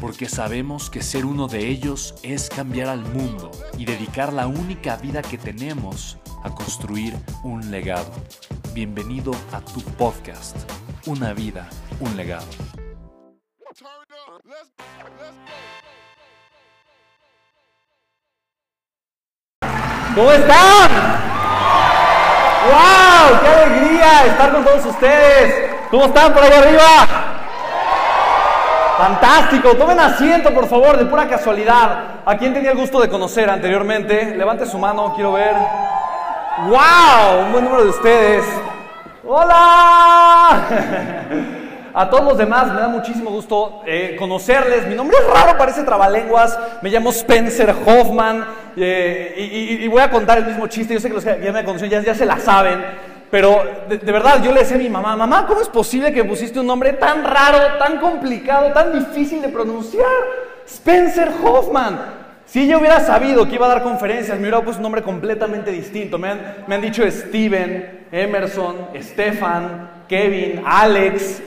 porque sabemos que ser uno de ellos es cambiar al mundo y dedicar la única vida que tenemos a construir un legado. Bienvenido a tu podcast, Una vida, un legado. ¿Cómo están? ¡Wow! ¡Qué alegría estar con todos ustedes! ¿Cómo están por allá arriba? Fantástico, tomen asiento por favor, de pura casualidad. ¿A quién tenía el gusto de conocer anteriormente? Levante su mano, quiero ver. ¡Wow! Un buen número de ustedes. ¡Hola! A todos los demás me da muchísimo gusto eh, conocerles. Mi nombre es raro, parece trabalenguas. Me llamo Spencer Hoffman eh, y, voy a contar el mismo chiste. Yo sé que los que ya me conocen ya, ya se la saben. Pero de, verdad, yo le decía a mi mamá, mamá, ¿cómo es posible que pusiste un nombre tan raro, tan complicado, tan difícil de pronunciar? Spencer Hoffman. Si ella hubiera sabido que iba a dar conferencias, me hubiera puesto un nombre completamente distinto. Me han, me han dicho Steven, Emerson, Stefan, Kevin, Alex.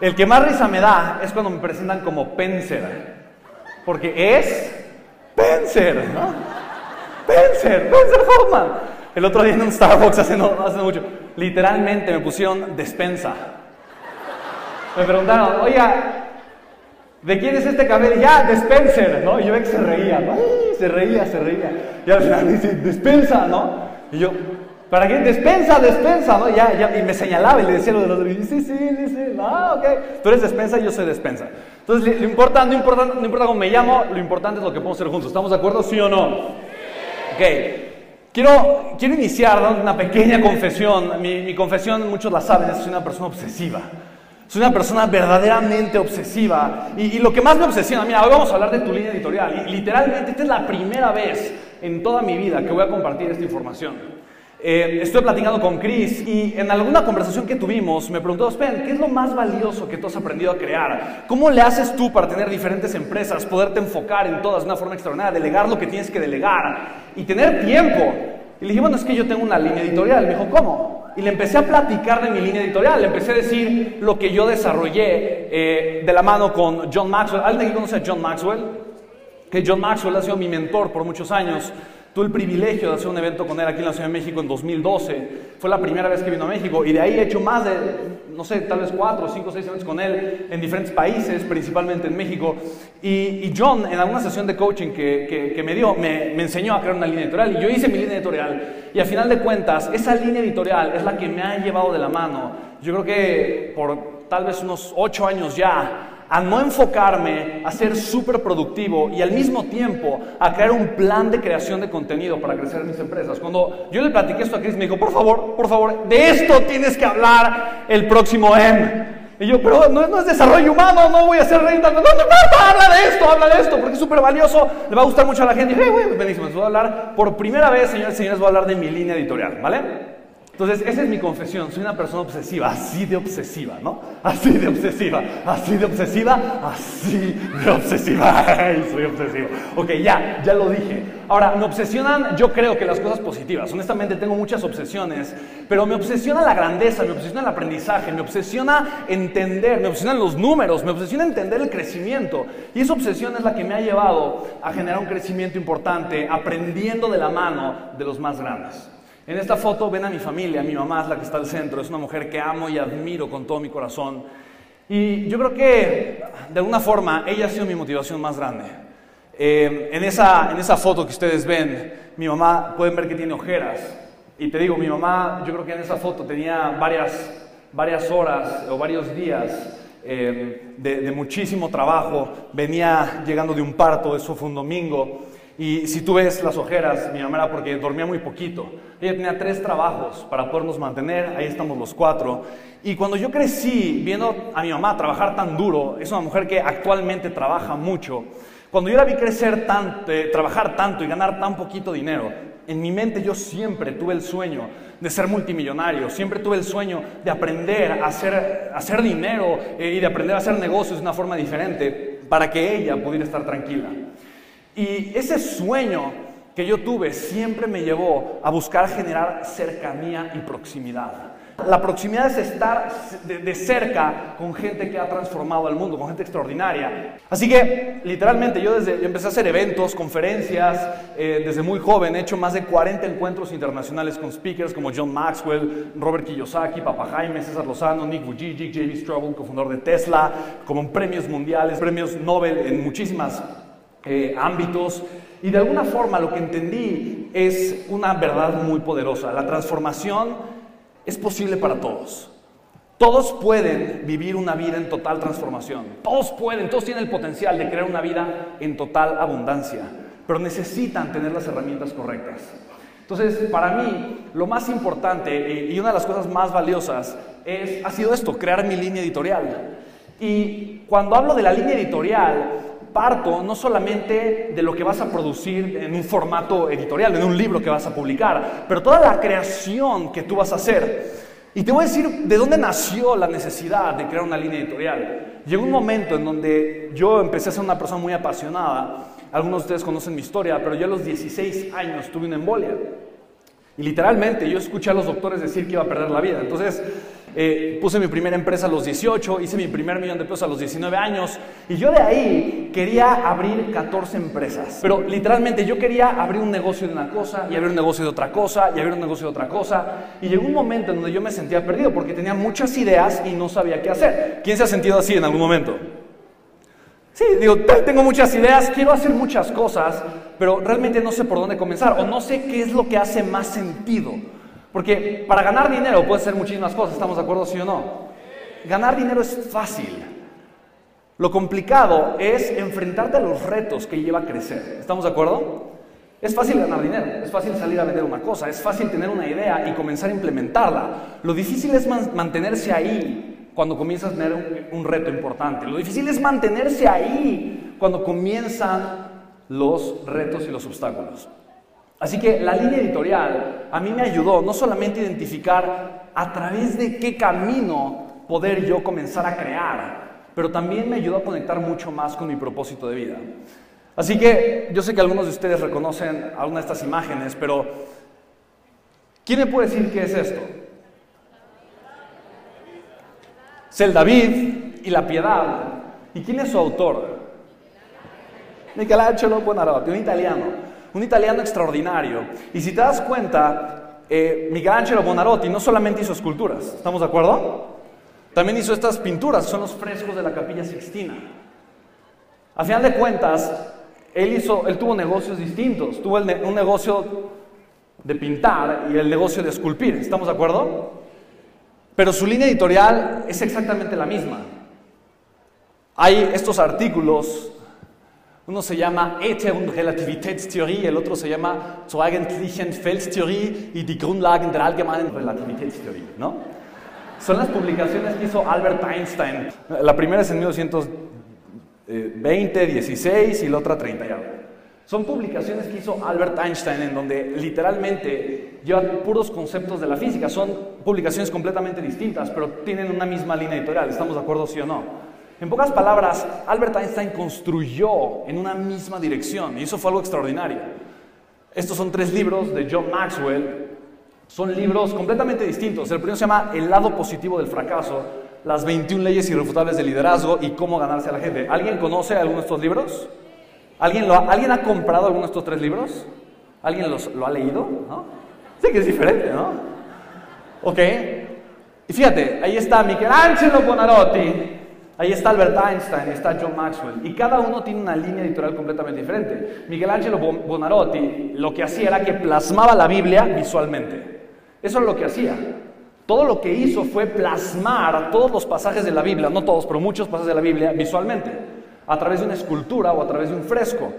El que más risa me da es cuando me presentan como Pencer. Porque es Pencer, ¿no? Pencer, Pencer Hoffman. El otro día en un Starbucks hace no, hace mucho, literalmente me pusieron despensa. Me preguntaron, oiga, ¿de quién es este cabello? Ya, despenser, ¿no? Y yo ve que se reía, ¿no? se reía, se reía. Y al final dice, despensa, ¿no? Y yo, ¿para qué? Despensa, despensa, ¿no? Ya, ya, y me señalaba y le decía lo de los demás. Sí, sí, sí, sí, no, ok. Tú eres despensa y yo soy despensa. Entonces, lo importa, no importa, no importa cómo me llamo, lo importante es lo que podemos hacer juntos. ¿Estamos de acuerdo, sí o no? Ok. Quiero, quiero iniciar una pequeña confesión. Mi, confesión, muchos la saben, soy una persona obsesiva. Soy una persona verdaderamente obsesiva. Y, lo que más me obsesiona, mira, hoy vamos a hablar de tu línea editorial. Literalmente, esta es la primera vez en toda mi vida que voy a compartir esta información. Eh, estoy platicando con Chris y en alguna conversación que tuvimos me preguntó, Spen, ¿qué es lo más valioso que tú has aprendido a crear? ¿Cómo le haces tú para tener diferentes empresas, poderte enfocar en todas de una forma extraordinaria, delegar lo que tienes que delegar y tener tiempo? Y le dije, bueno, es que yo tengo una línea editorial. Me dijo, ¿cómo? Y le empecé a platicar de mi línea editorial, le empecé a decir lo que yo desarrollé eh, de la mano con John Maxwell. ¿Alguien conoce a John Maxwell? Que John Maxwell ha sido mi mentor por muchos años. Tuve el privilegio de hacer un evento con él aquí en la Ciudad de México en 2012. Fue la primera vez que vino a México y de ahí he hecho más de, no sé, tal vez cuatro, cinco, seis eventos con él en diferentes países, principalmente en México. Y, John, en alguna sesión de coaching que, que, me dio, me, me, enseñó a crear una línea editorial y yo hice mi línea editorial. Y a final de cuentas, esa línea editorial es la que me ha llevado de la mano. Yo creo que por tal vez unos ocho años ya a no enfocarme a ser súper productivo y al mismo tiempo a crear un plan de creación de contenido para crecer mis empresas. Cuando yo le platiqué esto a Chris, me dijo, por favor, por favor, de esto tienes que hablar el próximo M. Y yo, pero no, es desarrollo humano, no voy a hacer reír No, no importa, habla de esto, habla de esto, porque es súper valioso, le va a gustar mucho a la gente. Y dije, hey, buenísimo, les voy a hablar, por primera vez, señores y señores, voy a hablar de mi línea editorial, ¿vale? Entonces, esa es mi confesión. Soy una persona obsesiva, así de obsesiva, ¿no? Así de obsesiva, así de obsesiva, así de obsesiva. Soy obsesivo. Ok, ya, ya lo dije. Ahora, me obsesionan, yo creo que las cosas positivas. Honestamente, tengo muchas obsesiones, pero me obsesiona la grandeza, me obsesiona el aprendizaje, me obsesiona entender, me obsesionan los números, me obsesiona entender el crecimiento. Y esa obsesión es la que me ha llevado a generar un crecimiento importante, aprendiendo de la mano de los más grandes. En esta foto ven a mi familia, mi mamá es la que está al centro, es una mujer que amo y admiro con todo mi corazón. Y yo creo que de alguna forma ella ha sido mi motivación más grande. Eh, en, esa, en esa foto que ustedes ven, mi mamá, pueden ver que tiene ojeras. Y te digo, mi mamá, yo creo que en esa foto tenía varias, varias horas o varios días eh, de, de muchísimo trabajo. Venía llegando de un parto, eso fue un domingo. Y si tú ves las ojeras, mi mamá era porque dormía muy poquito. Ella tenía tres trabajos para podernos mantener, ahí estamos los cuatro. Y cuando yo crecí viendo a mi mamá trabajar tan duro, es una mujer que actualmente trabaja mucho, cuando yo la vi crecer tanto, eh, trabajar tanto y ganar tan poquito dinero, en mi mente yo siempre tuve el sueño de ser multimillonario, siempre tuve el sueño de aprender a hacer, hacer dinero eh, y de aprender a hacer negocios de una forma diferente para que ella pudiera estar tranquila. Y ese sueño que yo tuve siempre me llevó a buscar generar cercanía y proximidad. La proximidad es estar de, cerca con gente que ha transformado el mundo, con gente extraordinaria. Así que, literalmente, yo desde empecé a hacer eventos, conferencias, eh, desde muy joven. He hecho más de 40 encuentros internacionales con speakers como John Maxwell, Robert Kiyosaki, Papa Jaime, César Lozano, Nick Vujicic, J.B. Strobel, cofundador de Tesla, como premios mundiales, premios Nobel en muchísimas eh, ámbitos. Y de alguna forma lo que entendí es una verdad muy poderosa. La transformación es posible para todos. Todos pueden vivir una vida en total transformación. Todos pueden, todos tienen el potencial de crear una vida en total abundancia. Pero necesitan tener las herramientas correctas. Entonces, para mí, lo más importante eh, y una de las cosas más valiosas es, ha sido esto, crear mi línea editorial. Y cuando hablo de la línea editorial, parto no solamente de lo que vas a producir en un formato editorial, en un libro que vas a publicar, pero toda la creación que tú vas a hacer. Y te voy a decir de dónde nació la necesidad de crear una línea editorial. Llegó un momento en donde yo empecé a ser una persona muy apasionada. Algunos de ustedes conocen mi historia, pero yo a los 16 años tuve una embolia. Y literalmente yo escuché a los doctores decir que iba a perder la vida. Entonces, eh, puse mi primera empresa a los 18, hice mi primer millón de pesos a los 19 años y yo de ahí quería abrir 14 empresas. Pero literalmente yo quería abrir un negocio de una cosa y abrir un negocio de otra cosa y abrir un negocio de otra cosa. Y llegó un momento en donde yo me sentía perdido porque tenía muchas ideas y no sabía qué hacer. ¿Quién se ha sentido así en algún momento? Sí, digo, tengo muchas ideas, quiero hacer muchas cosas, pero realmente no sé por dónde comenzar o no sé qué es lo que hace más sentido. Porque para ganar dinero puede ser muchísimas cosas, ¿estamos de acuerdo, sí o no? Ganar dinero es fácil. Lo complicado es enfrentarte a los retos que lleva a crecer. ¿Estamos de acuerdo? Es fácil ganar dinero, es fácil salir a vender una cosa, es fácil tener una idea y comenzar a implementarla. Lo difícil es mantenerse ahí cuando comienzas a tener un, un reto importante. Lo difícil es mantenerse ahí cuando comienzan los retos y los obstáculos. Así que la línea editorial a mí me ayudó no solamente a identificar a través de qué camino poder yo comenzar a crear, pero también me ayudó a conectar mucho más con mi propósito de vida. Así que yo sé que algunos de ustedes reconocen alguna de estas imágenes, pero ¿quién me puede decir qué es esto? Es el David y la piedad. ¿Y quién es su autor? Michelangelo Buonarroti, un italiano un italiano extraordinario. Y si te das cuenta, eh, Michelangelo Bonarotti no solamente hizo esculturas, ¿estamos de acuerdo? También hizo estas pinturas, son los frescos de la capilla Sixtina. A final de cuentas, él, hizo, él tuvo negocios distintos. Tuvo un negocio de pintar y el negocio de esculpir, ¿estamos de acuerdo? Pero su línea editorial es exactamente la misma. Hay estos artículos uno se llama Ether- und Relativitätstheorie, el otro se llama Zur eigentlichen Feldtheorie y die Grundlagen der allgemeinen Relativitätstheorie. ¿no? Son las publicaciones que hizo Albert Einstein. La primera es en 1920, 16 y la otra 30 y algo. Son publicaciones que hizo Albert Einstein en donde literalmente lleva puros conceptos de la física. Son publicaciones completamente distintas, pero tienen una misma línea editorial. ¿Estamos de acuerdo, sí o no? En pocas palabras, Albert Einstein construyó en una misma dirección y eso fue algo extraordinario. Estos son tres libros de John Maxwell. Son libros completamente distintos. El primero se llama El lado positivo del fracaso, las 21 leyes irrefutables del liderazgo y cómo ganarse a la gente. ¿Alguien conoce alguno de estos libros? ¿Alguien, ha, ¿alguien ha comprado alguno de estos tres libros? ¿Alguien los, lo ha leído? ¿No? Sí que es diferente, ¿no? Ok. Y fíjate, ahí está Michelangelo Bonarotti Ahí está Albert Einstein está John Maxwell. Y cada uno tiene una línea editorial completamente diferente. Miguel Ángel Bonarotti lo que hacía era que plasmaba la Biblia visualmente. Eso es lo que hacía. Todo lo que hizo fue plasmar todos los pasajes de la Biblia, no todos, pero muchos pasajes de la Biblia visualmente, a través de una escultura o a través de un fresco.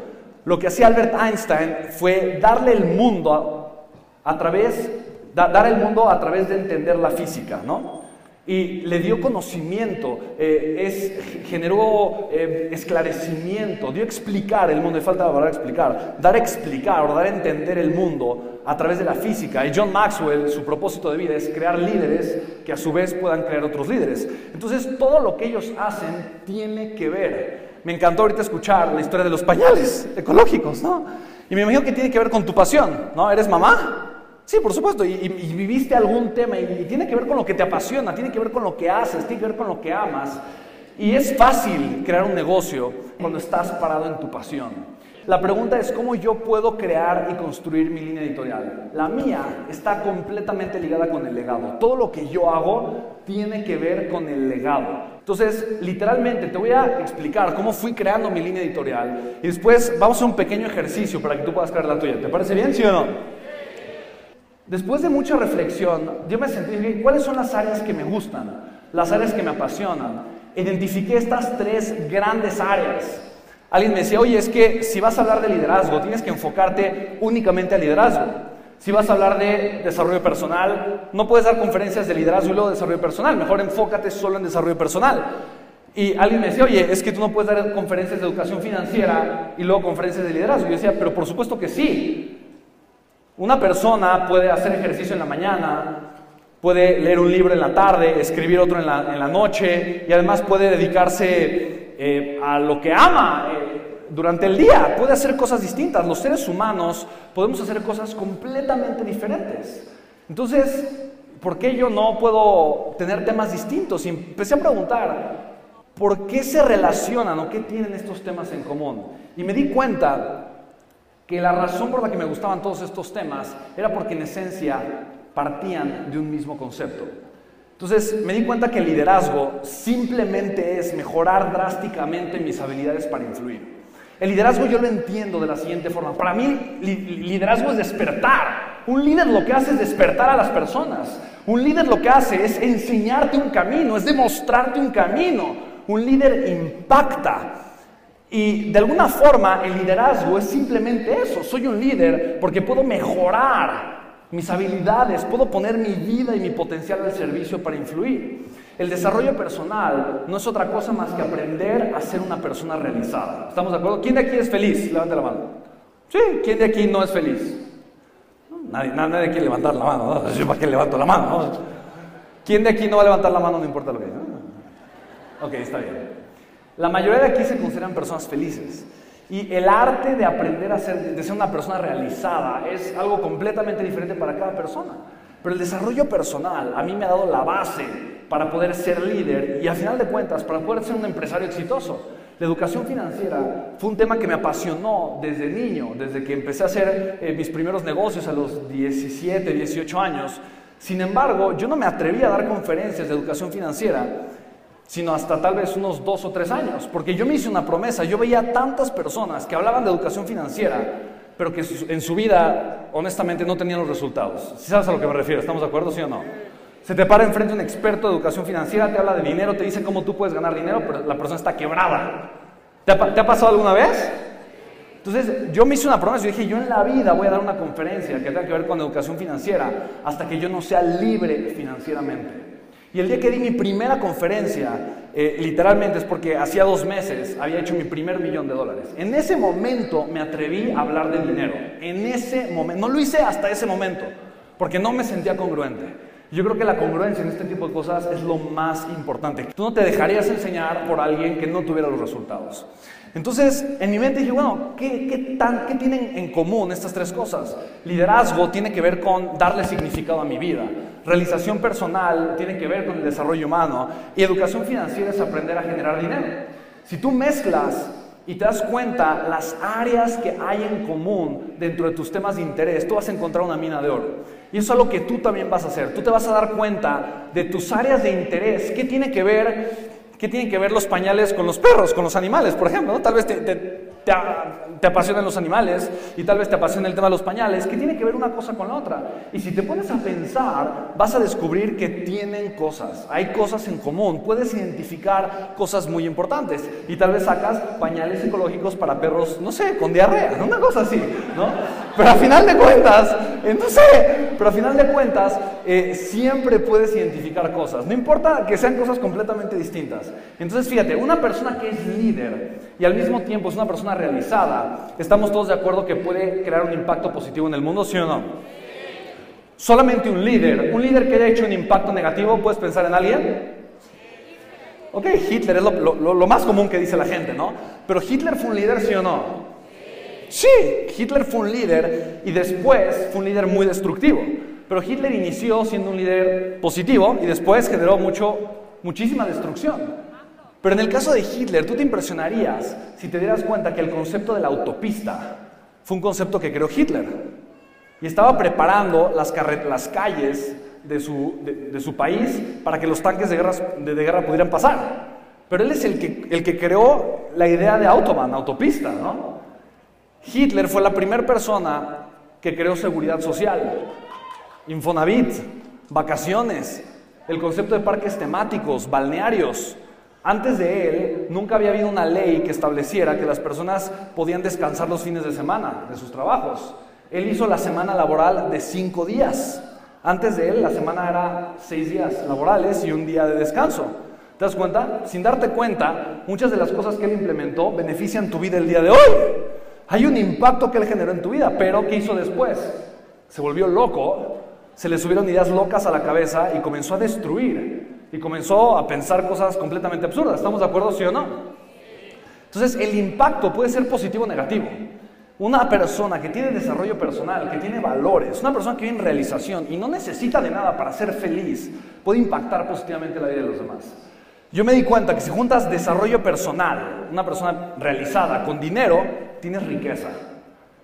Lo que hacía Albert Einstein fue darle el mundo a, través, dar el mundo a través de entender la física, ¿no? Y le dio conocimiento, eh, es, generó eh, esclarecimiento, dio explicar el mundo, y falta la palabra explicar, dar a explicar o dar a entender el mundo a través de la física. Y John Maxwell, su propósito de vida es crear líderes que a su vez puedan crear otros líderes. Entonces todo lo que ellos hacen tiene que ver. Me encantó ahorita escuchar la historia de los pañales ecológicos, ¿no? Y me imagino que tiene que ver con tu pasión, ¿no? ¿Eres mamá? Sí, por supuesto, y, viviste algún tema y, tiene que ver con lo que te apasiona, tiene que ver con lo que haces, tiene que ver con lo que amas. Y es fácil crear un negocio cuando estás parado en tu pasión. La pregunta es cómo yo puedo crear y construir mi línea editorial. La mía está completamente ligada con el legado. Todo lo que yo hago tiene que ver con el legado. Entonces, literalmente te voy a explicar cómo fui creando mi línea editorial y después vamos a un pequeño ejercicio para que tú puedas crear la tuya. ¿Te parece bien, sí o no? Después de mucha reflexión, yo me sentí, ¿cuáles son las áreas que me gustan? Las áreas que me apasionan. Identifiqué estas tres grandes áreas. Alguien me decía, oye, es que si vas a hablar de liderazgo, tienes que enfocarte únicamente al liderazgo. Si vas a hablar de desarrollo personal, no puedes dar conferencias de liderazgo y luego desarrollo personal. Mejor enfócate solo en desarrollo personal. Y alguien me decía, oye, es que tú no puedes dar conferencias de educación financiera y luego conferencias de liderazgo. Yo decía, pero por supuesto que sí. Una persona puede hacer ejercicio en la mañana, puede leer un libro en la tarde, escribir otro en la, noche y además puede dedicarse eh, a lo que ama eh, durante el día, puede hacer cosas distintas. Los seres humanos podemos hacer cosas completamente diferentes. Entonces, ¿por qué yo no puedo tener temas distintos? Y empecé a preguntar, ¿por qué se relacionan o qué tienen estos temas en común? Y me di cuenta que la razón por la que me gustaban todos estos temas era porque en esencia partían de un mismo concepto. Entonces me di cuenta que el liderazgo simplemente es mejorar drásticamente mis habilidades para influir. El liderazgo yo lo entiendo de la siguiente forma. Para mí, liderazgo es despertar. Un líder lo que hace es despertar a las personas. Un líder lo que hace es enseñarte un camino, es demostrarte un camino. Un líder impacta. Y de alguna forma el liderazgo es simplemente eso. Soy un líder porque puedo mejorar mis habilidades, puedo poner mi vida y mi potencial al servicio para influir. El desarrollo personal no es otra cosa más que aprender a ser una persona realizada. ¿Estamos de acuerdo? ¿Quién de aquí es feliz? Levante la mano. Sí, ¿quién de aquí no es feliz? Nadie, nadie quiere levantar la mano. ¿no? ¿Para qué levanto la mano? ¿Quién de aquí no va a levantar la mano? No importa lo que. ¿no? Ok, está bien. La mayoría de aquí se consideran personas felices. Y el arte de aprender a ser, de ser una persona realizada es algo completamente diferente para cada persona. Pero el desarrollo personal a mí me ha dado la base para poder ser líder y al final de cuentas para poder ser un empresario exitoso. La educación financiera fue un tema que me apasionó desde niño, desde que empecé a hacer eh, mis primeros negocios a los 17, 18 años. Sin embargo, yo no me atreví a dar conferencias de educación financiera sino hasta tal vez unos dos o tres años, porque yo me hice una promesa, yo veía tantas personas que hablaban de educación financiera, pero que en su vida honestamente no tenían los resultados. ¿Sí sabes a lo que me refiero? ¿Estamos de acuerdo, sí o no? Se te para enfrente un experto de educación financiera, te habla de dinero, te dice cómo tú puedes ganar dinero, pero la persona está quebrada. ¿Te ha, te ha pasado alguna vez? Entonces yo me hice una promesa, yo dije, yo en la vida voy a dar una conferencia que tenga que ver con educación financiera hasta que yo no sea libre financieramente. Y el día que di mi primera conferencia, eh, literalmente es porque hacía dos meses había hecho mi primer millón de dólares. En ese momento me atreví a hablar de dinero. En ese momento, no lo hice hasta ese momento, porque no me sentía congruente. Yo creo que la congruencia en este tipo de cosas es lo más importante. Tú no te dejarías enseñar por alguien que no tuviera los resultados. Entonces, en mi mente dije, bueno, ¿qué, tan, ¿qué tienen en común estas tres cosas? Liderazgo tiene que ver con darle significado a mi vida. Realización personal tiene que ver con el desarrollo humano. Y educación financiera es aprender a generar dinero. Si tú mezclas y te das cuenta las áreas que hay en común dentro de tus temas de interés, tú vas a encontrar una mina de oro. Y eso es lo que tú también vas a hacer. Tú te vas a dar cuenta de tus áreas de interés, qué tiene que ver ¿Qué tienen que ver los pañales con los perros, con los animales, por ejemplo? Tal vez te, te, apasionan los animales y tal vez te apasiona el tema de los pañales. ¿Qué tiene que ver una cosa con la otra? Y si te pones a pensar, vas a descubrir que tienen cosas, hay cosas en común. Puedes identificar cosas muy importantes y tal vez sacas pañales ecológicos para perros, no sé, con diarrea, una cosa así, ¿no? Pero a final de cuentas, eh, no sé, pero a final de cuentas, eh, siempre puedes identificar cosas. No importa que sean cosas completamente distintas. Entonces, fíjate, una persona que es líder y al mismo tiempo es una persona realizada, estamos todos de acuerdo que puede crear un impacto positivo en el mundo, ¿sí o no? Solamente un líder, un líder que haya hecho un impacto negativo, ¿puedes pensar en alguien? Ok, Hitler es lo, lo, lo, más común que dice la gente, ¿no? Pero Hitler fue un líder, ¿sí o no? Sí, Hitler fue un líder y después fue un líder muy destructivo. Pero Hitler inició siendo un líder positivo y después generó mucho, muchísima destrucción. Pero en el caso de Hitler, tú te impresionarías si te dieras cuenta que el concepto de la autopista fue un concepto que creó Hitler. Y estaba preparando las, calles de su, país para que los tanques de guerra, de, de guerra pudieran pasar. Pero él es el que, el que creó la idea de autobahn, autopista, ¿no? Hitler fue la primera persona que creó seguridad social, Infonavit, vacaciones, el concepto de parques temáticos, balnearios. Antes de él, nunca había habido una ley que estableciera que las personas podían descansar los fines de semana de sus trabajos. Él hizo la semana laboral de cinco días. Antes de él, la semana era seis días laborales y un día de descanso. ¿Te das cuenta? Sin darte cuenta, muchas de las cosas que él implementó benefician tu vida el día de hoy. Hay un impacto que él generó en tu vida, pero ¿qué hizo después? Se volvió loco, se le subieron ideas locas a la cabeza y comenzó a destruir. Y comenzó a pensar cosas completamente absurdas. ¿Estamos de acuerdo, sí o no? Entonces, el impacto puede ser positivo o negativo. Una persona que tiene desarrollo personal, que tiene valores, una persona que vive en realización y no necesita de nada para ser feliz, puede impactar positivamente la vida de los demás. Yo me di cuenta que si juntas desarrollo personal, una persona realizada con dinero, tienes riqueza.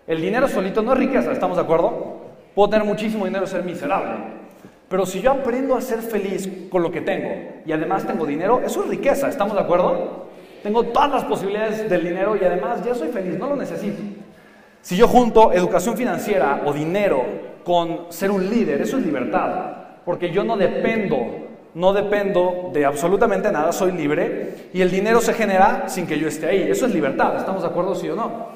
El dinero solito no es riqueza, ¿estamos de acuerdo? Puedo tener muchísimo dinero y ser miserable. Pero si yo aprendo a ser feliz con lo que tengo y además tengo dinero, eso es riqueza, ¿estamos de acuerdo? Tengo todas las posibilidades del dinero y además ya soy feliz, no lo necesito. Si yo junto educación financiera o dinero con ser un líder, eso es libertad, porque yo no dependo no dependo de absolutamente nada, soy libre y el dinero se genera sin que yo esté ahí. Eso es libertad, ¿estamos de acuerdo sí o no?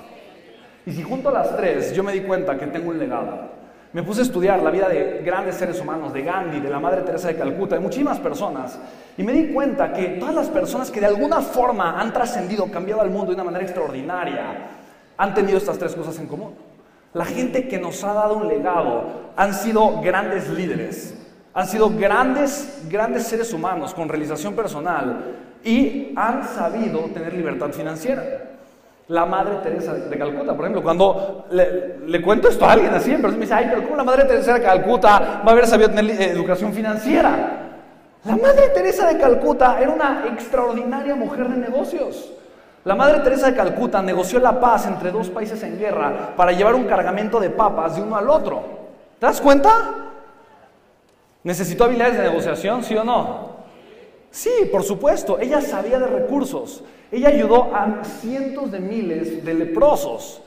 Y si junto a las tres yo me di cuenta que tengo un legado, me puse a estudiar la vida de grandes seres humanos, de Gandhi, de la Madre Teresa de Calcuta, de muchísimas personas, y me di cuenta que todas las personas que de alguna forma han trascendido, cambiado al mundo de una manera extraordinaria, han tenido estas tres cosas en común. La gente que nos ha dado un legado han sido grandes líderes, han sido grandes, grandes seres humanos con realización personal y han sabido tener libertad financiera. La Madre Teresa de Calcuta, por ejemplo, cuando le, cuento esto a alguien así, me dice, ay, pero ¿cómo la Madre Teresa de Calcuta va a haber sabido tener educación financiera? La Madre Teresa de Calcuta era una extraordinaria mujer de negocios. La Madre Teresa de Calcuta negoció la paz entre dos países en guerra para llevar un cargamento de papas de uno al otro. ¿Te das cuenta? ¿Necesitó habilidades de negociación, sí o no? Sí, por supuesto. Ella sabía de recursos. Ella ayudó a cientos de miles de leprosos.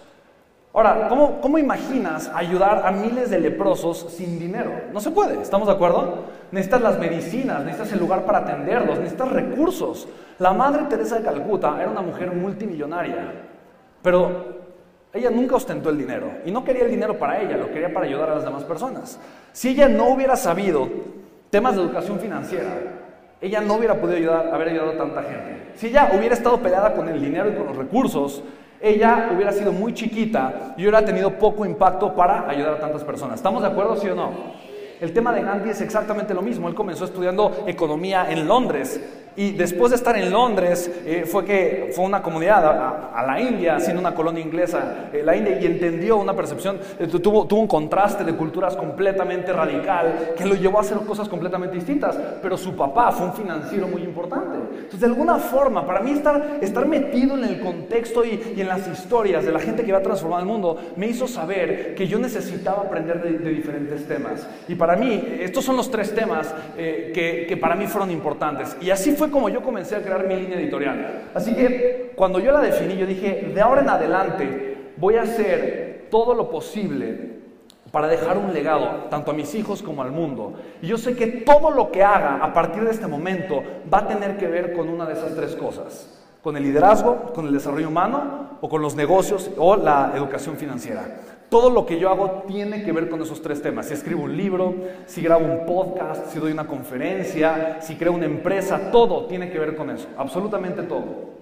Ahora, ¿cómo, ¿cómo, imaginas ayudar a miles de leprosos sin dinero? No se puede, ¿estamos de acuerdo? Necesitas las medicinas, necesitas el lugar para atenderlos, necesitas recursos. La Madre Teresa de Calcuta era una mujer multimillonaria, pero ella nunca ostentó el dinero y no quería el dinero para ella, lo quería para ayudar a las demás personas. Si ella no hubiera sabido temas de educación financiera, ella no hubiera podido ayudar, haber ayudado a tanta gente. Si ella hubiera estado peleada con el dinero y con los recursos, ella hubiera sido muy chiquita y hubiera tenido poco impacto para ayudar a tantas personas. ¿Estamos de acuerdo, sí o no? El tema de Gandhi es exactamente lo mismo. Él comenzó estudiando economía en Londres y después de estar en Londres, eh, fue que fue una comunidad a, a, la India, siendo una colonia inglesa, eh, la India, y entendió una percepción, eh, tuvo, tuvo un contraste de culturas completamente radical que lo llevó a hacer cosas completamente distintas. Pero su papá fue un financiero muy importante. Entonces, de alguna forma, para mí estar, estar metido en el contexto y, y en las historias de la gente que va a transformar el mundo me hizo saber que yo necesitaba aprender de, de diferentes temas. Y para mí, estos son los tres temas que, que para mí fueron importantes. Y así fue fue como yo comencé a crear mi línea editorial. Así que cuando yo la definí, yo dije, de ahora en adelante voy a hacer todo lo posible para dejar un legado tanto a mis hijos como al mundo. Y yo sé que todo lo que haga a partir de este momento va a tener que ver con una de esas tres cosas. Con el liderazgo, con el desarrollo humano o con los negocios o la educación financiera. Todo lo que yo hago tiene que ver con esos tres temas. Si escribo un libro, si grabo un podcast, si doy una conferencia, si creo una empresa, todo tiene que ver con eso. Absolutamente todo.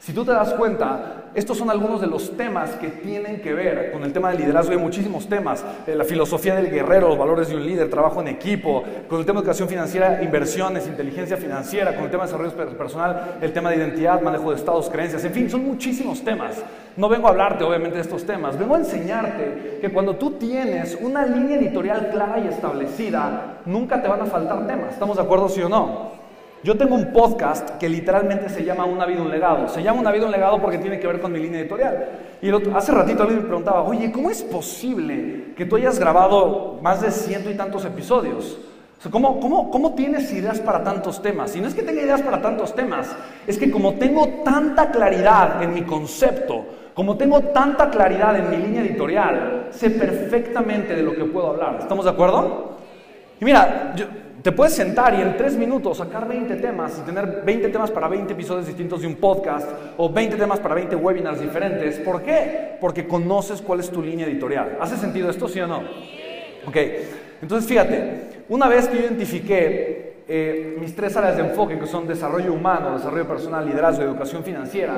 Si tú te das cuenta, estos son algunos de los temas que tienen que ver con el tema del liderazgo. Hay muchísimos temas. Eh, la filosofía del guerrero, los valores de un líder, trabajo en equipo, con el tema de educación financiera, inversiones, inteligencia financiera, con el tema de desarrollo personal, el tema de identidad, manejo de estados, creencias. En fin, son muchísimos temas. No vengo a hablarte, obviamente, de estos temas. Vengo a enseñarte que cuando tú tienes una línea editorial clara y establecida, nunca te van a faltar temas. ¿Estamos de acuerdo, sí o no? Yo tengo un podcast que literalmente se llama Una vida, un legado. Se llama Una vida, un legado porque tiene que ver con mi línea editorial. Y hace ratito alguien me preguntaba, oye, ¿cómo es posible que tú hayas grabado más de ciento y tantos episodios? ¿cómo, cómo, cómo tienes ideas para tantos temas? Y no es que tenga ideas para tantos temas, es que como tengo tanta claridad en mi concepto, como tengo tanta claridad en mi línea editorial, sé perfectamente de lo que puedo hablar. ¿Estamos de acuerdo? Y mira, yo, te puedes sentar y en tres minutos sacar 20 temas y tener 20 temas para 20 episodios distintos de un podcast o 20 temas para 20 webinars diferentes. ¿Por qué? Porque conoces cuál es tu línea editorial. ¿Hace sentido esto, sí o no? Ok, entonces fíjate, una vez que yo identifiqué eh, mis tres áreas de enfoque, que son desarrollo humano, desarrollo personal, liderazgo y educación financiera,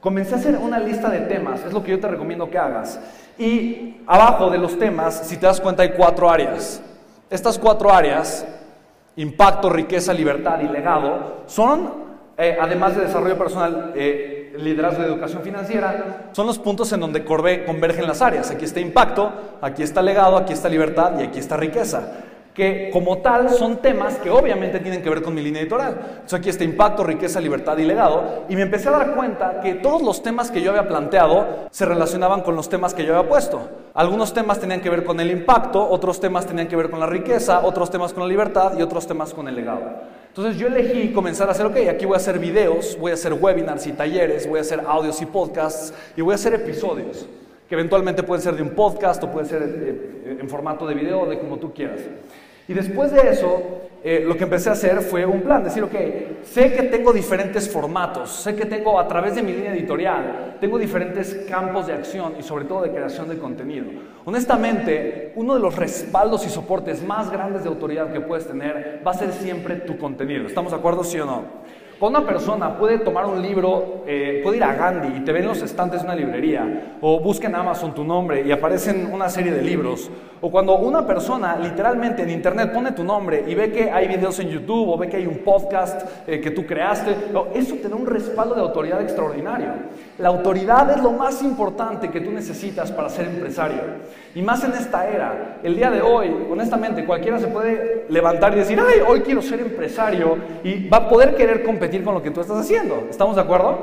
comencé a hacer una lista de temas, es lo que yo te recomiendo que hagas. Y abajo de los temas, si te das cuenta, hay cuatro áreas. Estas cuatro áreas impacto, riqueza, libertad y legado, son, eh, además de desarrollo personal, eh, liderazgo de educación financiera, son los puntos en donde convergen las áreas. Aquí está impacto, aquí está legado, aquí está libertad y aquí está riqueza que como tal son temas que obviamente tienen que ver con mi línea editorial. Entonces aquí está impacto, riqueza, libertad y legado. Y me empecé a dar cuenta que todos los temas que yo había planteado se relacionaban con los temas que yo había puesto. Algunos temas tenían que ver con el impacto, otros temas tenían que ver con la riqueza, otros temas con la libertad y otros temas con el legado. Entonces yo elegí comenzar a hacer, ok, aquí voy a hacer videos, voy a hacer webinars y talleres, voy a hacer audios y podcasts y voy a hacer episodios que eventualmente pueden ser de un podcast o pueden ser eh, en formato de video, de como tú quieras. Y después de eso, eh, lo que empecé a hacer fue un plan, decir, ok, sé que tengo diferentes formatos, sé que tengo a través de mi línea editorial, tengo diferentes campos de acción y sobre todo de creación de contenido. Honestamente, uno de los respaldos y soportes más grandes de autoridad que puedes tener va a ser siempre tu contenido. ¿Estamos de acuerdo, sí o no? Cuando una persona puede tomar un libro, eh, puede ir a Gandhi y te ven los estantes de una librería, o busca en Amazon tu nombre y aparecen una serie de libros, o cuando una persona literalmente en internet pone tu nombre y ve que hay videos en YouTube o ve que hay un podcast eh, que tú creaste, eso te da un respaldo de autoridad extraordinario. La autoridad es lo más importante que tú necesitas para ser empresario. Y más en esta era, el día de hoy, honestamente, cualquiera se puede levantar y decir, ay, hoy quiero ser empresario y va a poder querer competir con lo que tú estás haciendo. ¿Estamos de acuerdo?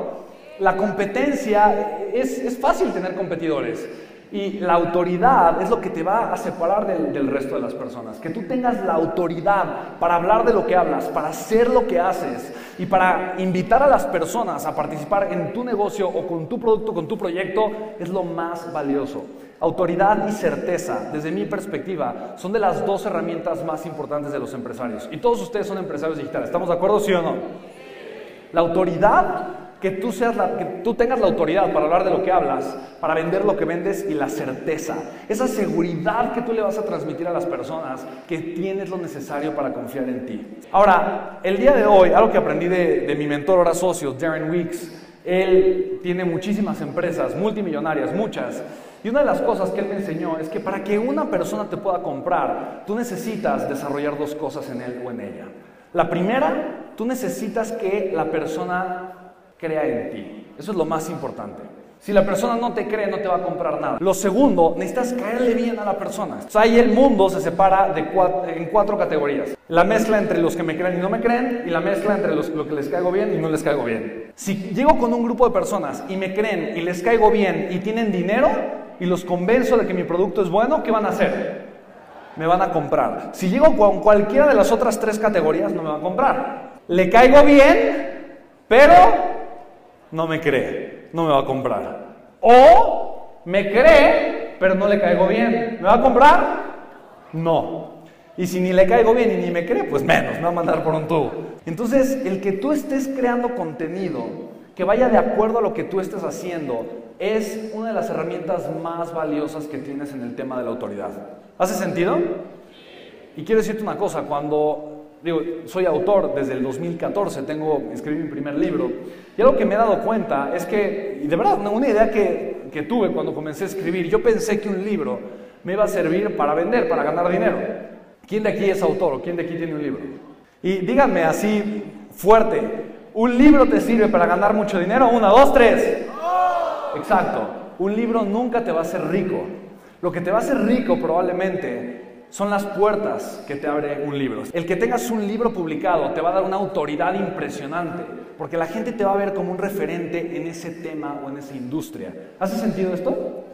La competencia, es, es fácil tener competidores. Y la autoridad es lo que te va a separar del, del, resto de las personas. Que tú tengas la autoridad para hablar de lo que hablas, para hacer lo que haces y para invitar a las personas a participar en tu negocio o con tu producto, con tu proyecto, es lo más valioso. Autoridad y certeza, desde mi perspectiva, son de las dos herramientas más importantes de los empresarios. Y todos ustedes son empresarios digitales. ¿Estamos de acuerdo, sí o no? La autoridad, que tú, seas la, que tú tengas la autoridad para hablar de lo que hablas, para vender lo que vendes y la certeza, esa seguridad que tú le vas a transmitir a las personas que tienes lo necesario para confiar en ti. Ahora, el día de hoy, algo que aprendí de, de mi mentor ahora socio, Darren Weeks, él tiene muchísimas empresas, multimillonarias, muchas. Y una de las cosas que él me enseñó es que para que una persona te pueda comprar, tú necesitas desarrollar dos cosas en él o en ella. La primera, tú necesitas que la persona crea en ti. Eso es lo más importante. Si la persona no te cree, no te va a comprar nada. Lo segundo, necesitas caerle bien a la persona. O sea, ahí el mundo se separa de en cuatro categorías. La mezcla entre los que me creen y no me creen y la mezcla entre los lo que les caigo bien y no les caigo bien. Si llego con un grupo de personas y me creen y les caigo bien y tienen dinero y los convenzo de que mi producto es bueno, ¿qué van a hacer? me van a comprar. Si llego con cualquiera de las otras tres categorías, no me van a comprar. Le caigo bien, pero no me cree, no me va a comprar. O me cree, pero no le caigo bien. ¿Me va a comprar? No. Y si ni le caigo bien y ni me cree, pues menos, me va a mandar por un tubo. Entonces, el que tú estés creando contenido que vaya de acuerdo a lo que tú estés haciendo es una de las herramientas más valiosas que tienes en el tema de la autoridad. ¿Hace sentido? Y quiero decirte una cosa, cuando digo, soy autor desde el 2014, tengo, escribí mi primer libro, y algo que me he dado cuenta es que, y de verdad, una idea que, que tuve cuando comencé a escribir, yo pensé que un libro me iba a servir para vender, para ganar dinero. ¿Quién de aquí es autor o quién de aquí tiene un libro? Y díganme así fuerte, ¿un libro te sirve para ganar mucho dinero? Una, dos, tres. Exacto, un libro nunca te va a hacer rico. Lo que te va a hacer rico probablemente son las puertas que te abre un libro. El que tengas un libro publicado te va a dar una autoridad impresionante, porque la gente te va a ver como un referente en ese tema o en esa industria. ¿Hace sentido esto?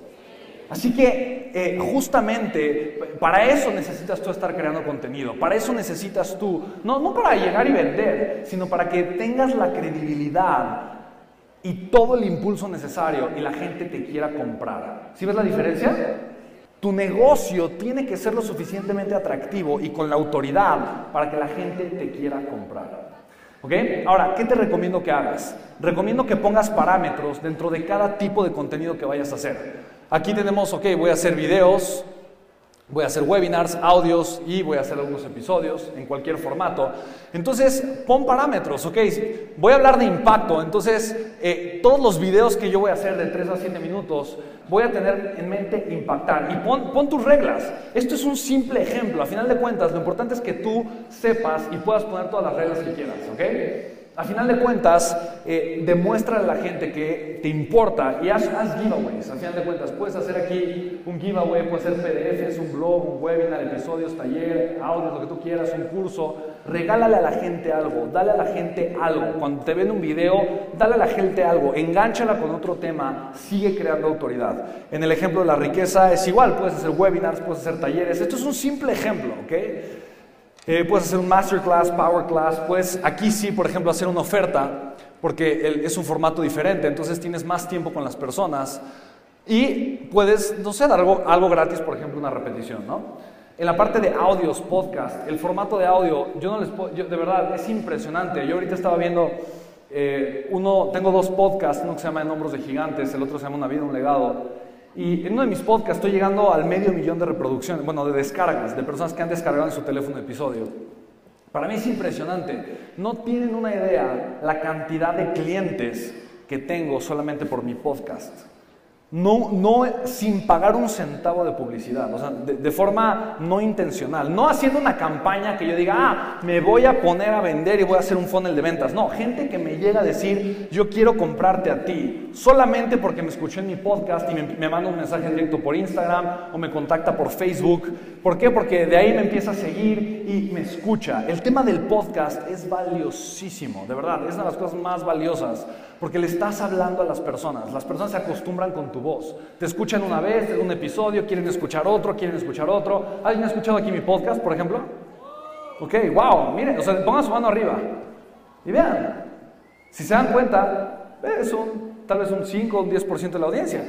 Así que eh, justamente para eso necesitas tú estar creando contenido, para eso necesitas tú, no, no para llegar y vender, sino para que tengas la credibilidad y todo el impulso necesario y la gente te quiera comprar. ¿Sí ves la diferencia? Tu negocio tiene que ser lo suficientemente atractivo y con la autoridad para que la gente te quiera comprar. ¿Ok? Ahora, ¿qué te recomiendo que hagas? Recomiendo que pongas parámetros dentro de cada tipo de contenido que vayas a hacer. Aquí tenemos, ok, voy a hacer videos, voy a hacer webinars, audios y voy a hacer algunos episodios en cualquier formato. Entonces, pon parámetros, ok. Voy a hablar de impacto. Entonces, eh, todos los videos que yo voy a hacer de 3 a 7 minutos, voy a tener en mente impactar. Y pon, pon tus reglas. Esto es un simple ejemplo. A final de cuentas, lo importante es que tú sepas y puedas poner todas las reglas que quieras, ok. A final de cuentas, eh, demuestra a la gente que te importa y haz, giveaways. A final de cuentas, puedes hacer aquí un giveaway, puede ser PDFs, un blog, un webinar, episodios, taller, audios, lo que tú quieras, un curso. Regálale a la gente algo, dale a la gente algo. Cuando te ven un video, dale a la gente algo, enganchala con otro tema, sigue creando autoridad. En el ejemplo de la riqueza es igual, puedes hacer webinars, puedes hacer talleres. Esto es un simple ejemplo, ¿ok? Eh, puedes hacer un masterclass, power class, puedes aquí sí, por ejemplo, hacer una oferta, porque es un formato diferente, entonces tienes más tiempo con las personas y puedes, no sé, dar algo, algo gratis, por ejemplo, una repetición, ¿no? En la parte de audios, podcast, el formato de audio, yo no les puedo, de verdad, es impresionante. Yo ahorita estaba viendo, eh, uno, tengo dos podcasts, uno que se llama En Hombros de Gigantes, el otro se llama Una Vida, un Legado. Y en uno de mis podcasts estoy llegando al medio millón de reproducciones, bueno, de descargas, de personas que han descargado en su teléfono episodio. Para mí es impresionante. No tienen una idea la cantidad de clientes que tengo solamente por mi podcast. No, sin pagar un centavo de publicidad, o sea, de, forma no intencional, no haciendo una campaña que yo diga, ah, me voy a poner a vender y voy a hacer un funnel de ventas. No, gente que me llega a decir, yo quiero comprarte a ti, solamente porque me escuchó en mi podcast y me, me manda un mensaje directo por Instagram o me contacta por Facebook. ¿Por qué? Porque de ahí me empieza a seguir y me escucha. El tema del podcast es valiosísimo, de verdad, es una de las cosas más valiosas, porque le estás hablando a las personas, las personas se acostumbran con tu voz. Te escuchan una vez, en un episodio, quieren escuchar otro, quieren escuchar otro. ¿Alguien ha escuchado aquí mi podcast, por ejemplo? Ok, wow, miren, o sea, pongan su mano arriba y vean, si se dan cuenta, es un, tal vez un 5 o un 10% de la audiencia.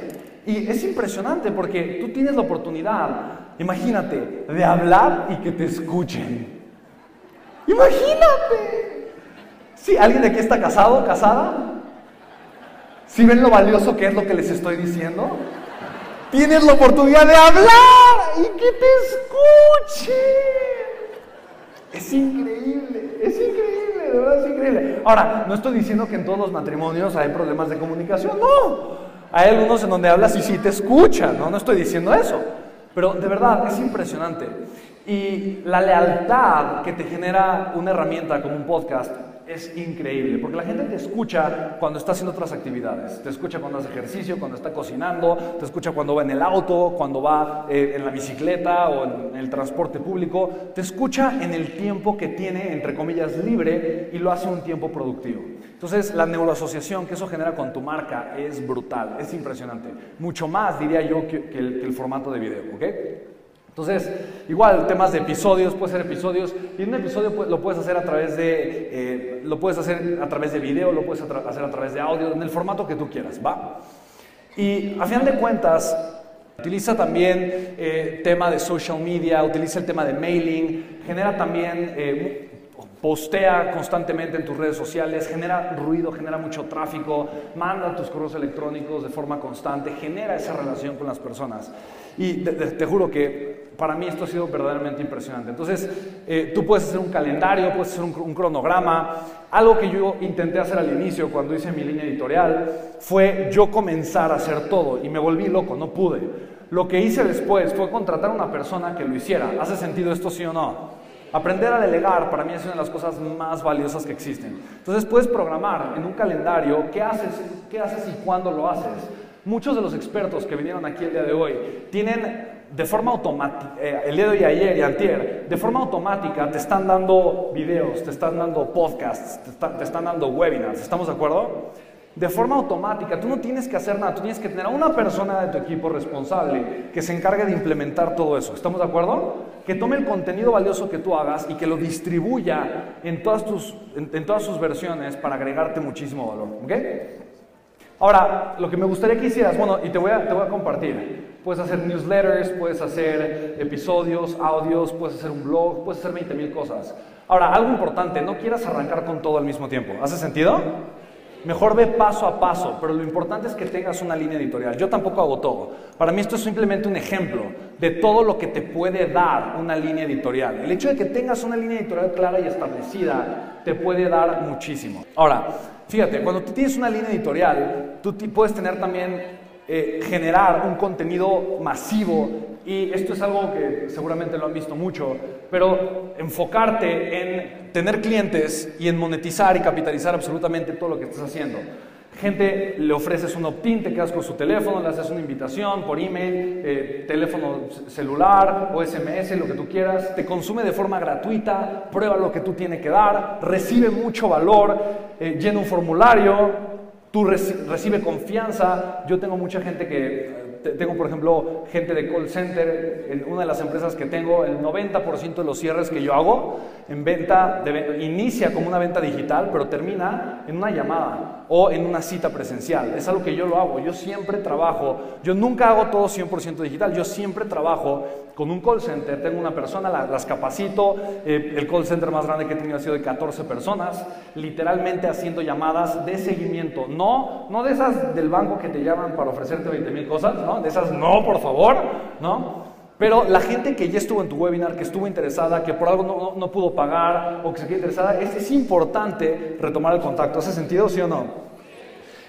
Y es impresionante porque tú tienes la oportunidad, imagínate, de hablar y que te escuchen. Imagínate. Sí, ¿alguien de aquí está casado, casada? ¿Sí ven lo valioso que es lo que les estoy diciendo? Tienes la oportunidad de hablar y que te escuche. Es increíble, es increíble, de verdad es increíble. Ahora, no estoy diciendo que en todos los matrimonios hay problemas de comunicación, no. Hay algunos en donde hablas y sí te escuchan, no, no estoy diciendo eso. Pero de verdad, es impresionante. Y la lealtad que te genera una herramienta como un podcast es increíble, porque la gente te escucha cuando está haciendo otras actividades, te escucha cuando hace ejercicio, cuando está cocinando, te escucha cuando va en el auto, cuando va eh, en la bicicleta o en el transporte público, te escucha en el tiempo que tiene, entre comillas, libre y lo hace un tiempo productivo. Entonces, la neuroasociación que eso genera con tu marca es brutal, es impresionante, mucho más, diría yo, que, el, que el formato de video, ¿ok? Entonces, igual, temas de episodios, puede ser episodios, y un episodio lo puedes hacer a través de, eh, lo puedes hacer a través de video, lo puedes hacer a través de audio, en el formato que tú quieras, ¿va? Y a final de cuentas, utiliza también eh, tema de social media, utiliza el tema de mailing, genera también eh, postea constantemente en tus redes sociales, genera ruido, genera mucho tráfico, manda tus correos electrónicos de forma constante, genera esa relación con las personas. Y te, juro que para mí esto ha sido verdaderamente impresionante. Entonces, eh, tú puedes hacer un calendario, puedes hacer un, cronograma. Algo que yo intenté hacer al inicio cuando hice mi línea editorial fue yo comenzar a hacer todo y me volví loco, no pude. Lo que hice después fue contratar a una persona que lo hiciera. ¿Hace sentido esto sí o no? Aprender a delegar para mí es una de las cosas más valiosas que existen. Entonces puedes programar en un calendario qué haces, qué haces y cuándo lo haces. Muchos de los expertos que vinieron aquí el día de hoy tienen de forma automática, eh, el día de ayer y antier, de forma automática te están dando videos, te están dando podcasts, te están dando webinars. ¿Estamos de acuerdo? de forma automática. Tú no tienes que hacer nada, tú tienes que tener a una persona de tu equipo responsable que se encargue de implementar todo eso. ¿Estamos de acuerdo? Que tome el contenido valioso que tú hagas y que lo distribuya en todas, tus, en, todas sus versiones para agregarte muchísimo valor. ¿Ok? Ahora, lo que me gustaría que hicieras, bueno, y te voy a, te voy a compartir. Puedes hacer newsletters, puedes hacer episodios, audios, puedes hacer un blog, puedes hacer 20 mil cosas. Ahora, algo importante, no quieras arrancar con todo al mismo tiempo. ¿Hace sentido? Mejor ve paso a paso, pero lo importante es que tengas una línea editorial. Yo tampoco hago todo. Para mí esto es simplemente un ejemplo de todo lo que te puede dar una línea editorial. El hecho de que tengas una línea editorial clara y establecida te puede dar muchísimo. Ahora, fíjate, cuando tú tienes una línea editorial, tú puedes tener también, eh, generar un contenido masivo y esto es algo que seguramente lo han visto mucho, pero enfocarte en tener clientes y en monetizar y capitalizar absolutamente todo lo que estás haciendo. Gente le ofreces un opt-in, te quedas con su teléfono, le haces una invitación por email, eh, teléfono celular o SMS, lo que tú quieras, te consume de forma gratuita, prueba lo que tú tienes que dar, recibe mucho valor, eh, llena un formulario, tú recibe confianza. Yo tengo mucha gente que tengo, por ejemplo, gente de call center, en una de las empresas que tengo, el 90% de los cierres que yo hago en venta, inicia como una venta digital, pero termina en una llamada o en una cita presencial. Es algo que yo lo hago. Yo siempre trabajo, yo nunca hago todo 100% digital, yo siempre trabajo con un call center, tengo una persona, las capacito, eh, el call center más grande que he tenido ha sido de 14 personas, literalmente haciendo llamadas de seguimiento, no, no de esas del banco que te llaman para ofrecerte 20 mil cosas, ¿no? De esas no, por favor, ¿no? Pero la gente que ya estuvo en tu webinar, que estuvo interesada, que por algo no, no, pudo pagar o que se quede interesada, es, es importante retomar el contacto. ¿Hace sentido, sí o no?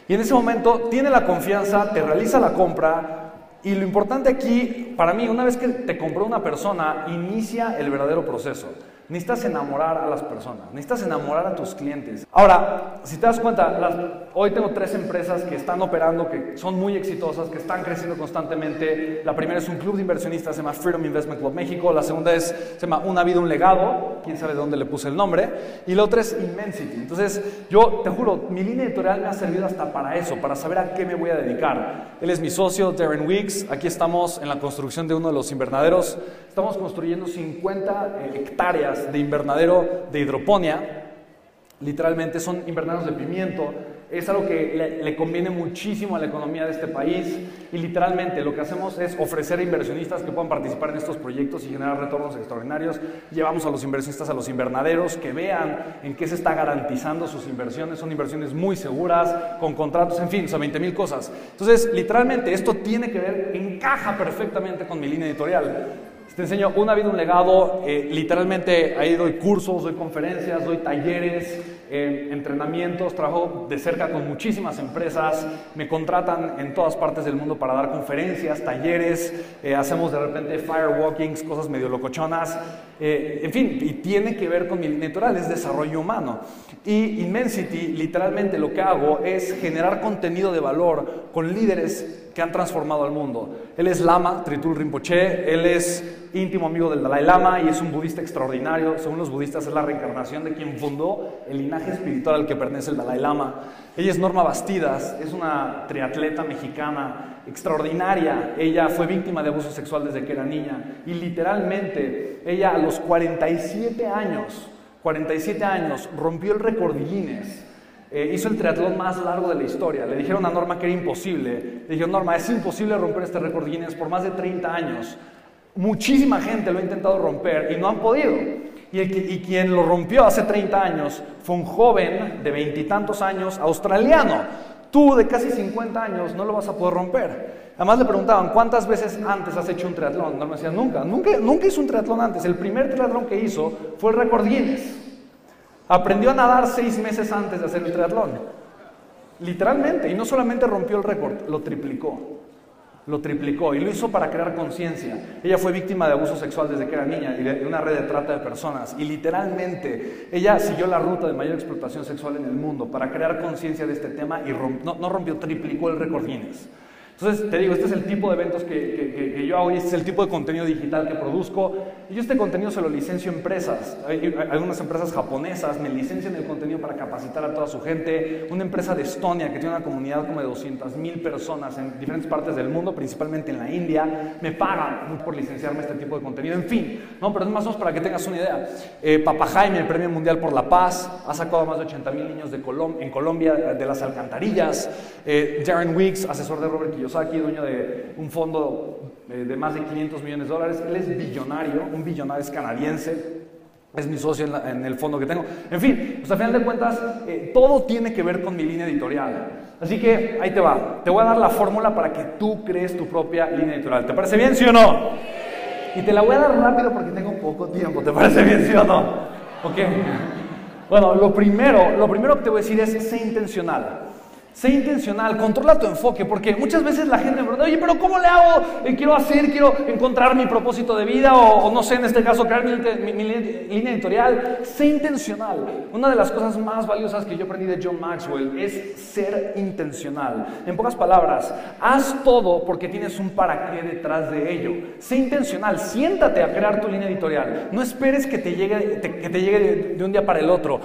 Y en ese momento tiene la confianza, te realiza la compra, y lo importante aquí, para mí, una vez que te compró una persona, inicia el verdadero proceso. Necesitas enamorar a las personas, necesitas enamorar a tus clientes. Ahora, si te das cuenta, hoy tengo tres empresas que están operando, que son muy exitosas, que están creciendo constantemente. La primera es un club de inversionistas, se llama Freedom Investment Club México. La segunda es, se llama Una vida, un legado. Quién sabe de dónde le puse el nombre. Y la otra es Immensity. Entonces, yo te juro, mi línea editorial me ha servido hasta para eso, para saber a qué me voy a dedicar. Él es mi socio, Darren Weeks. Aquí estamos en la construcción de uno de los invernaderos. Estamos construyendo 50 eh, hectáreas de invernadero de hidroponía, literalmente son invernaderos de pimiento, es algo que le, conviene muchísimo a la economía de este país y literalmente lo que hacemos es ofrecer a inversionistas que puedan participar en estos proyectos y generar retornos extraordinarios. Llevamos a los inversionistas a los invernaderos que vean en qué se está garantizando sus inversiones. Son inversiones muy seguras, con contratos, en fin, son 20 mil cosas. Entonces, literalmente esto tiene que ver, encaja perfectamente con mi línea editorial. Te enseño una vida, un legado. Eh, literalmente ahí doy cursos, doy conferencias, doy talleres, eh, entrenamientos, trabajo de cerca con muchísimas empresas. Me contratan en todas partes del mundo para dar conferencias, talleres. Eh, hacemos de repente firewalkings, cosas medio locochonas. en fin, y tiene que ver con mi litoral, es desarrollo humano. Y Immensity, literalmente lo que hago es generar contenido de valor con líderes que han transformado al mundo. Él es Lama, Tritul Rinpoche, él es íntimo amigo del Dalai Lama y es un budista extraordinario. Según los budistas es la reencarnación de quien fundó el linaje espiritual al que pertenece el Dalai Lama. Ella es Norma Bastidas, es una triatleta mexicana extraordinaria. Ella fue víctima de abuso sexual desde que era niña y literalmente ella a los 47 años, 47 años, rompió el récord Guinness. Eh, hizo el triatlón más largo de la historia. Le dijeron a Norma que era imposible. Le dijeron, Norma, es imposible romper este récord Guinness por más de 30 años. Muchísima gente lo ha intentado romper y no han podido. Y, quien lo rompió hace 30 años fue un joven de veintitantos años australiano. Tú de casi 50 años no lo vas a poder romper. Además le preguntaban, ¿cuántas veces antes has hecho un triatlón? No me decían, nunca, nunca, nunca hizo un triatlón antes. El primer triatlón que hizo fue el récord Guinness. Aprendió a nadar seis meses antes de hacer el triatlón. Literalmente. Y no solamente rompió el récord, lo triplicó lo triplicó y lo hizo para crear conciencia. Ella fue víctima de abuso sexual desde que era niña y de una red de trata de personas. Y literalmente ella siguió la ruta de mayor explotación sexual en el mundo para crear conciencia de este tema y no, no, rompió, triplicó el récord Guinness. Entonces, te digo, este es el tipo de eventos que, yo hago y este es el tipo de contenido digital que produzco. Y yo este contenido se lo licencio a empresas. Hay, algunas empresas japonesas me licencian el contenido para capacitar a toda su gente. Una empresa de Estonia que tiene una comunidad como de 200 mil personas en diferentes partes del mundo, principalmente en la India, me pagan por licenciarme este tipo de contenido. En fin, no, pero es más o menos para que tengas una idea. Eh, Jaime, el Premio Mundial por la Paz, ha sacado a más de 80 mil niños de en Colombia de las alcantarillas. Eh, Darren Weeks, asesor de Robert Kiyosaki, aquí, dueño de un fondo eh, de más de 500 millones de dólares. Él es billonario, un billonario es canadiense. Es mi socio en, el fondo que tengo. En fin, pues a final de cuentas, eh, todo tiene que ver con mi línea editorial. Así que ahí te va. Te voy a dar la fórmula para que tú crees tu propia línea editorial. ¿Te parece bien, sí o no? Y te la voy a dar rápido porque tengo poco tiempo. ¿Te parece bien, sí o no? Ok. Bueno, lo primero, lo primero que te voy a decir es sé intencional. Sé intencional, controla tu enfoque, porque muchas veces la gente me pregunta, oye, pero ¿cómo le hago? Eh, quiero hacer, quiero encontrar mi propósito de vida, o, no sé, en este caso, crear mi, línea editorial. Sé intencional. Una de las cosas más valiosas que yo aprendí de John Maxwell es ser intencional. En pocas palabras, haz todo porque tienes un para qué detrás de ello. Sé intencional, siéntate a crear tu línea editorial. No esperes que te llegue, que te llegue de un día para el otro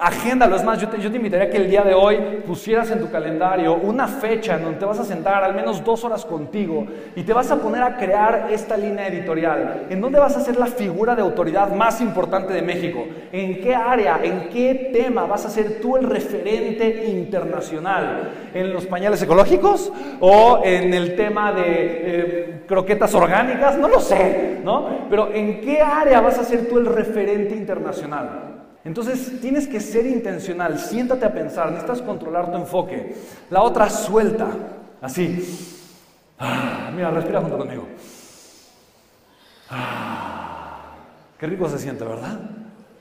agéndalo. Es más, yo te, yo te invitaría que el día de hoy pusieras en tu calendario una fecha en donde te vas a sentar al menos dos horas contigo y te vas a poner a crear esta línea editorial. ¿En dónde vas a ser la figura de autoridad más importante de México? ¿En qué área, en qué tema vas a ser tú el referente internacional? ¿En los pañales ecológicos o en el tema de eh, croquetas orgánicas? No lo sé, ¿no? Pero ¿en qué área vas a ser tú el referente internacional? Entonces tienes que ser intencional, siéntate a pensar, necesitas controlar tu enfoque. La otra suelta, así. Ah, mira, respira junto conmigo. Ah, qué rico se siente, ¿verdad?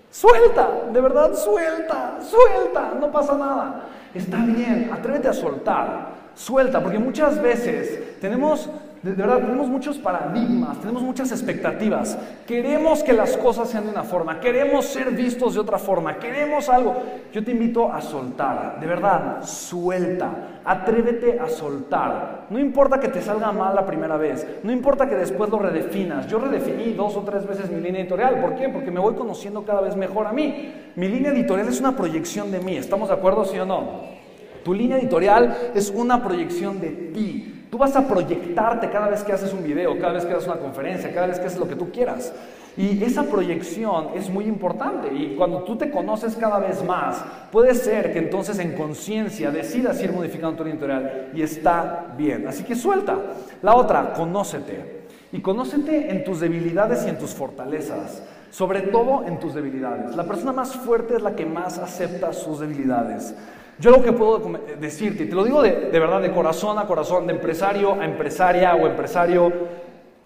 Suelta, de verdad, suelta, suelta, no pasa nada. Está bien, atrévete a soltar, suelta, porque muchas veces tenemos de, verdad, tenemos muchos paradigmas, tenemos muchas expectativas. Queremos que las cosas sean de una forma, queremos ser vistos de otra forma, queremos algo. Yo te invito a soltar, de verdad, suelta, atrévete a soltar. No importa que te salga mal la primera vez, no importa que después lo redefinas. Yo redefiní dos o tres veces mi línea editorial. ¿Por qué? Porque me voy conociendo cada vez mejor a mí. Mi línea editorial es una proyección de mí. ¿Estamos de acuerdo, sí o no? Tu línea editorial es una proyección de ti. Tú vas a proyectarte cada vez que haces un video, cada vez que haces una conferencia, cada vez que haces lo que tú quieras. Y esa proyección es muy importante. Y cuando tú te conoces cada vez más, puede ser que entonces en conciencia decidas ir modificando tu editorial y está bien. Así que suelta. La otra, conócete. Y conócete en tus debilidades y en tus fortalezas. Sobre todo en tus debilidades. La persona más fuerte es la que más acepta sus debilidades. Yo lo que puedo decirte, y te lo digo de, verdad, de corazón a corazón, de empresario a empresaria o empresario,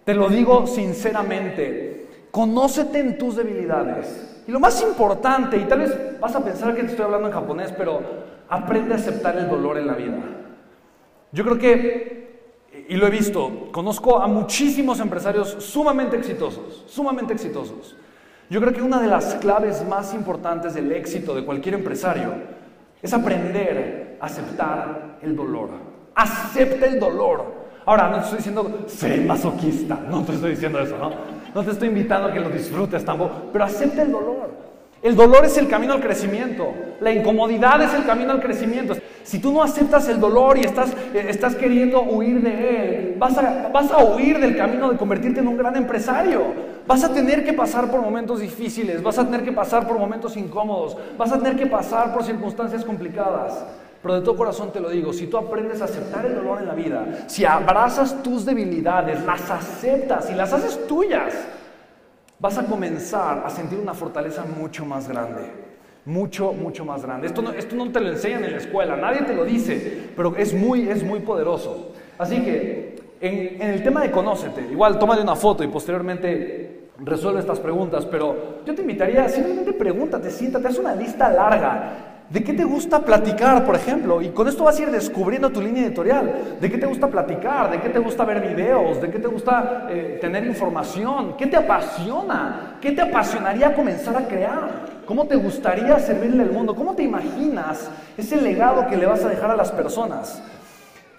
te lo digo sinceramente, conócete en tus debilidades. Y lo más importante, y tal vez vas a pensar que te estoy hablando en japonés, pero aprende a aceptar el dolor en la vida. Yo creo que, y lo he visto, conozco a muchísimos empresarios sumamente exitosos, sumamente exitosos. Yo creo que una de las claves más importantes del éxito de cualquier empresario es aprender a aceptar el dolor. Acepta el dolor. Ahora, no te estoy diciendo, sé masoquista, no te estoy diciendo eso, ¿no? No te estoy invitando a que lo disfrutes tampoco, pero acepta el dolor. El dolor es el camino al crecimiento. La incomodidad es el camino al crecimiento. Si tú no aceptas el dolor y estás, eh, estás queriendo huir de él, vas a, vas a huir del camino de convertirte en un gran empresario. Vas a tener que pasar por momentos difíciles, vas a tener que pasar por momentos incómodos, vas a tener que pasar por circunstancias complicadas. Pero de todo corazón te lo digo, si tú aprendes a aceptar el dolor en la vida, si abrazas tus debilidades, las aceptas y las haces tuyas, vas a comenzar a sentir una fortaleza mucho más grande. Mucho, mucho más grande. Esto no, esto no te lo enseñan en la escuela, nadie te lo dice, pero es muy, es muy poderoso. Así que en, en el tema de conócete, igual tómale una foto y posteriormente resuelve estas preguntas, pero yo te invitaría, simplemente pregúntate, siéntate, haz una lista larga ¿De qué te gusta platicar, por ejemplo? Y con esto vas a ir descubriendo tu línea editorial. ¿De qué te gusta platicar? ¿De qué te gusta ver videos? ¿De qué te gusta eh, tener información? ¿Qué te apasiona? ¿Qué te apasionaría comenzar a crear? ¿Cómo te gustaría servirle al mundo? ¿Cómo te imaginas ese legado que le vas a dejar a las personas?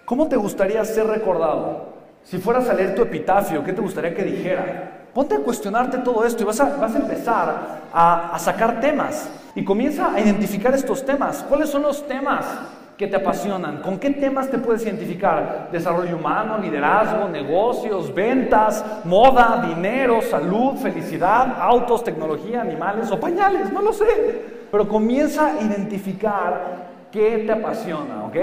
¿Cómo te gustaría ser recordado? Si fueras a leer tu epitafio, ¿qué te gustaría que dijera? Ponte a cuestionarte todo esto y vas a, vas a empezar a, a sacar temas y comienza a identificar estos temas. ¿Cuáles son los temas que te apasionan? ¿Con qué temas te puedes identificar? Desarrollo humano, liderazgo, negocios, ventas, moda, dinero, salud, felicidad, autos, tecnología, animales o pañales, no lo sé. Pero comienza a identificar qué te apasiona, ¿ok?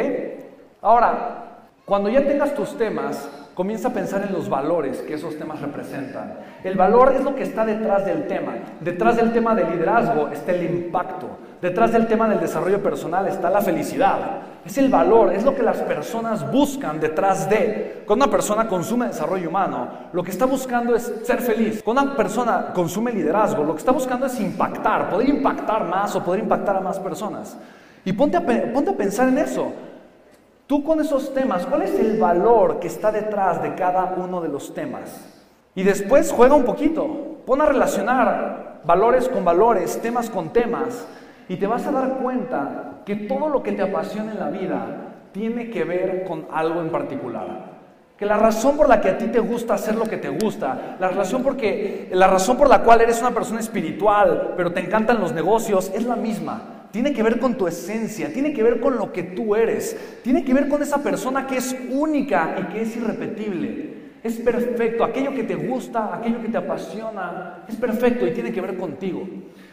Ahora, cuando ya tengas tus temas, Comienza a pensar en los valores que esos temas representan. El valor es lo que está detrás del tema. Detrás del tema del liderazgo está el impacto. Detrás del tema del desarrollo personal está la felicidad. Es el valor, es lo que las personas buscan detrás de. Cuando una persona consume desarrollo humano, lo que está buscando es ser feliz. Cuando una persona consume liderazgo, lo que está buscando es impactar, poder impactar más o poder impactar a más personas. Y ponte a, ponte a pensar en eso. Tú con esos temas, ¿cuál es el valor que está detrás de cada uno de los temas? Y después juega un poquito, pon a relacionar valores con valores, temas con temas, y te vas a dar cuenta que todo lo que te apasiona en la vida tiene que ver con algo en particular. Que la razón por la que a ti te gusta hacer lo que te gusta, la razón, porque, la razón por la cual eres una persona espiritual, pero te encantan los negocios, es la misma tiene que ver con tu esencia, tiene que ver con lo que tú eres, tiene que ver con esa persona que es única y que es irrepetible. Es perfecto, aquello que te gusta, aquello que te apasiona, es perfecto y tiene que ver contigo.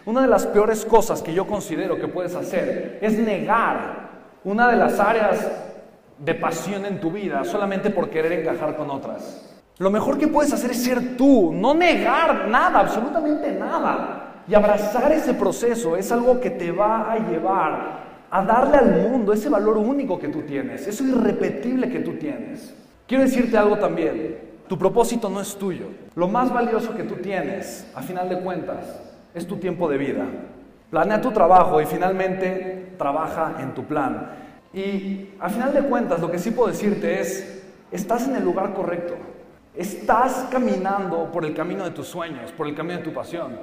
Una de las peores cosas que yo considero que puedes hacer es negar una de las áreas de pasión en tu vida solamente por querer encajar con otras. Lo mejor que puedes hacer es ser tú, no negar nada, absolutamente nada. Y abrazar ese proceso es algo que te va a llevar a darle al mundo ese valor único que tú tienes, eso irrepetible que tú tienes. Quiero decirte algo también, tu propósito no es tuyo. Lo más valioso que tú tienes, a final de cuentas, es tu tiempo de vida. Planea tu trabajo y finalmente trabaja en tu plan. Y a final de cuentas, lo que sí puedo decirte es, estás en el lugar correcto. Estás caminando por el camino de tus sueños, por el camino de tu pasión.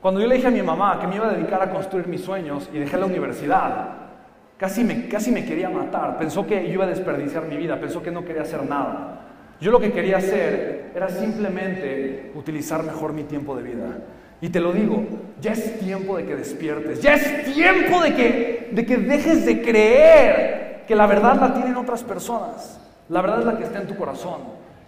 Cuando yo le dije a mi mamá que me iba a dedicar a construir mis sueños y dejé la universidad, casi me, casi me quería matar. Pensó que yo iba a desperdiciar mi vida, pensó que no quería hacer nada. Yo lo que quería hacer era simplemente utilizar mejor mi tiempo de vida. Y te lo digo, ya es tiempo de que despiertes, ya es tiempo de que, de que dejes de creer que la verdad la tienen otras personas. La verdad es la que está en tu corazón.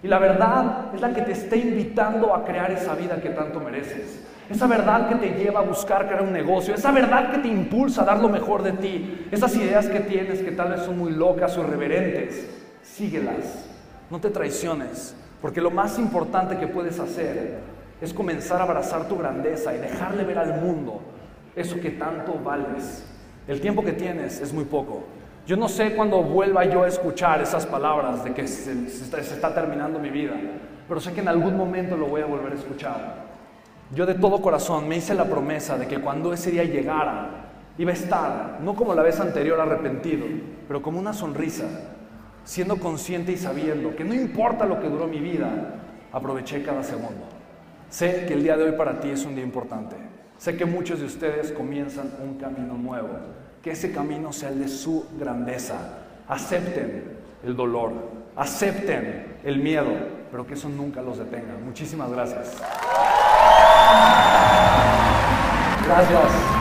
Y la verdad es la que te está invitando a crear esa vida que tanto mereces esa verdad que te lleva a buscar crear un negocio, esa verdad que te impulsa a dar lo mejor de ti, esas ideas que tienes que tal vez son muy locas o irreverentes, síguelas, no te traiciones, porque lo más importante que puedes hacer es comenzar a abrazar tu grandeza y dejarle ver al mundo eso que tanto vales. El tiempo que tienes es muy poco. Yo no sé cuándo vuelva yo a escuchar esas palabras de que se, se está terminando mi vida, pero sé que en algún momento lo voy a volver a escuchar. Yo de todo corazón me hice la promesa de que cuando ese día llegara, iba a estar, no como la vez anterior arrepentido, pero como una sonrisa, siendo consciente y sabiendo que no importa lo que duró mi vida, aproveché cada segundo. Sé que el día de hoy para ti es un día importante. Sé que muchos de ustedes comienzan un camino nuevo. Que ese camino sea el de su grandeza. Acepten el dolor, acepten el miedo, pero que eso nunca los detenga. Muchísimas gracias. Gracias.